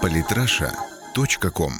PolitRussia.com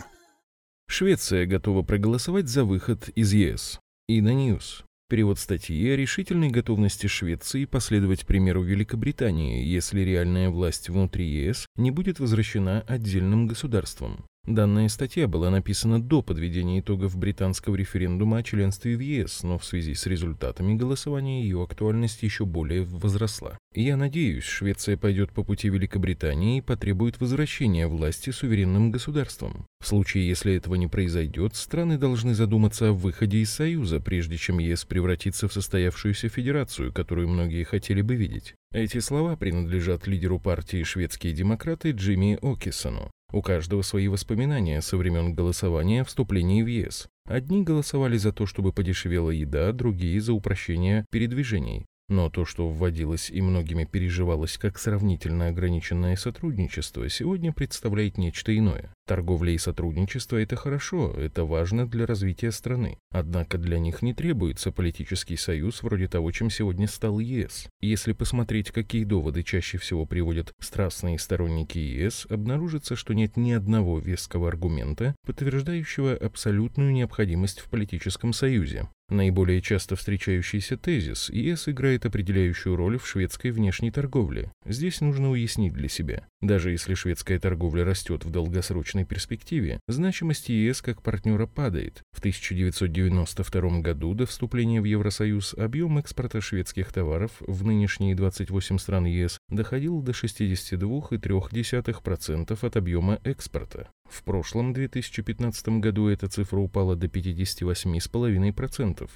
Швеция готова проголосовать за выход из ЕС. Ино News. Перевод статьи о решительной готовности Швеции последовать примеру Великобритании, если реальная власть внутри ЕС не будет возвращена отдельным государствам. Данная статья была написана до подведения итогов британского референдума о членстве в ЕС, но в связи с результатами голосования ее актуальность еще более возросла. Я надеюсь, Швеция пойдет по пути Великобритании и потребует возвращения власти суверенным государствам. В случае, если этого не произойдет, страны должны задуматься о выходе из Союза, прежде чем ЕС превратится в состоявшуюся федерацию, которую многие хотели бы видеть. Эти слова принадлежат лидеру партии «Шведские демократы» Джимми Окисону. У каждого свои воспоминания со времен голосования о вступлении в ЕС. Одни голосовали за то, чтобы подешевела еда, другие за упрощение передвижений. Но то, что вводилось и многими переживалось как сравнительно ограниченное сотрудничество, сегодня представляет нечто иное. Торговля и сотрудничество – это хорошо, это важно для развития страны. Однако для них не требуется политический союз вроде того, чем сегодня стал ЕС. Если посмотреть, какие доводы чаще всего приводят страстные сторонники ЕС, обнаружится, что нет ни одного веского аргумента, подтверждающего абсолютную необходимость в политическом союзе. Наиболее часто встречающийся тезис ЕС играет определяющую роль в шведской внешней торговле. Здесь нужно уяснить для себя. Даже если шведская торговля растет в долгосрочной перспективе, значимость ЕС как партнера падает. В 1992 году до вступления в Евросоюз объем экспорта шведских товаров в нынешние 28 стран ЕС доходил до 62,3% от объема экспорта. В прошлом 2015 году эта цифра упала до 58,5%.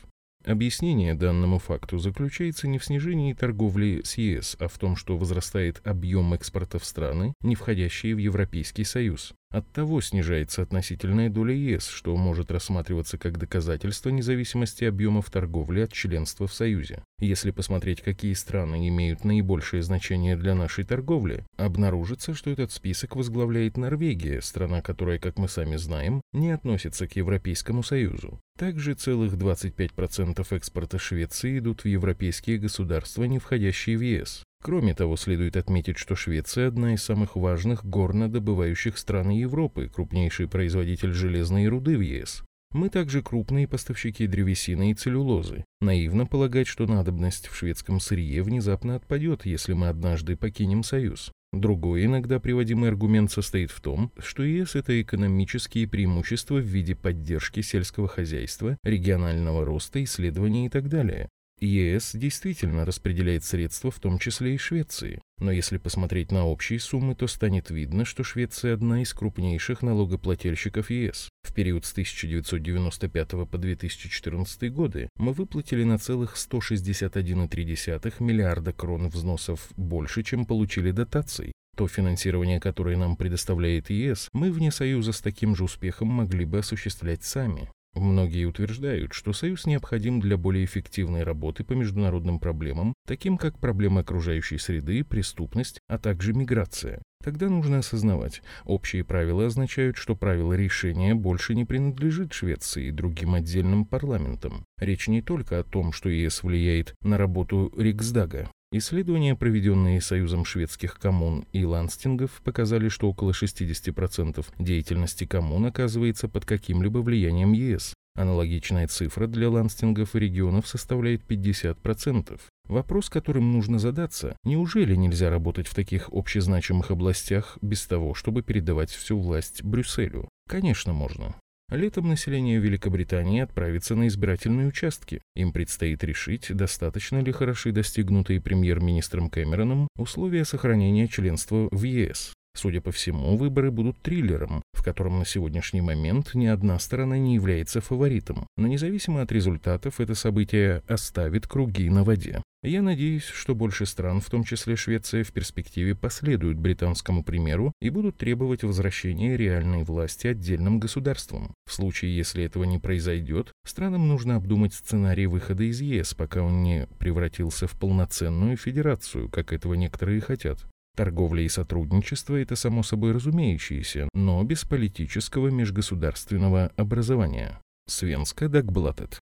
Объяснение данному факту заключается не в снижении торговли с ЕС, а в том, что возрастает объем экспорта в страны, не входящие в Европейский Союз. Оттого снижается относительная доля ЕС, что может рассматриваться как доказательство независимости объемов торговли от членства в Союзе. Если посмотреть, какие страны имеют наибольшее значение для нашей торговли, обнаружится, что этот список возглавляет Норвегия, страна, которая, как мы сами знаем, не относится к Европейскому Союзу. Также целых 25% экспорта Швеции идут в европейские государства, не входящие в ЕС. Кроме того, следует отметить, что Швеция – одна из самых важных горнодобывающих стран Европы, крупнейший производитель железной руды в ЕС. Мы также крупные поставщики древесины и целлюлозы. Наивно полагать, что надобность в шведском сырье внезапно отпадет, если мы однажды покинем Союз. Другой иногда приводимый аргумент состоит в том, что ЕС – это экономические преимущества в виде поддержки сельского хозяйства, регионального роста, исследований и так далее. ЕС действительно распределяет средства, в том числе и Швеции. Но если посмотреть на общие суммы, то станет видно, что Швеция одна из крупнейших налогоплательщиков ЕС. В период с 1995 по 2014 годы мы выплатили на целых 161,3 миллиарда крон взносов больше, чем получили дотаций. То финансирование, которое нам предоставляет ЕС, мы вне Союза с таким же успехом могли бы осуществлять сами. Многие утверждают, что Союз необходим для более эффективной работы по международным проблемам, таким как проблемы окружающей среды, преступность, а также миграция. Тогда нужно осознавать, общие правила означают, что правило решения больше не принадлежит Швеции и другим отдельным парламентам. Речь не только о том, что ЕС влияет на работу Риксдага. Исследования, проведенные Союзом шведских коммун и ланстингов, показали, что около 60% деятельности коммун оказывается под каким-либо влиянием ЕС. Аналогичная цифра для ланстингов и регионов составляет 50%. Вопрос, которым нужно задаться, неужели нельзя работать в таких общезначимых областях без того, чтобы передавать всю власть Брюсселю? Конечно, можно. Летом население Великобритании отправится на избирательные участки. Им предстоит решить, достаточно ли хороши достигнутые премьер-министром Кэмероном условия сохранения членства в ЕС. Судя по всему, выборы будут триллером, в котором на сегодняшний момент ни одна сторона не является фаворитом. Но независимо от результатов, это событие оставит круги на воде. Я надеюсь, что больше стран, в том числе Швеция, в перспективе последуют британскому примеру и будут требовать возвращения реальной власти отдельным государствам. В случае, если этого не произойдет, странам нужно обдумать сценарий выхода из ЕС, пока он не превратился в полноценную федерацию, как этого некоторые хотят. Торговля и сотрудничество – это само собой разумеющееся, но без политического межгосударственного образования. Свенска Дагблатет.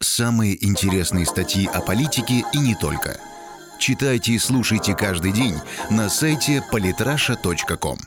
Самые интересные статьи о политике и не только. читайте и слушайте каждый день на сайте polytrasha.com.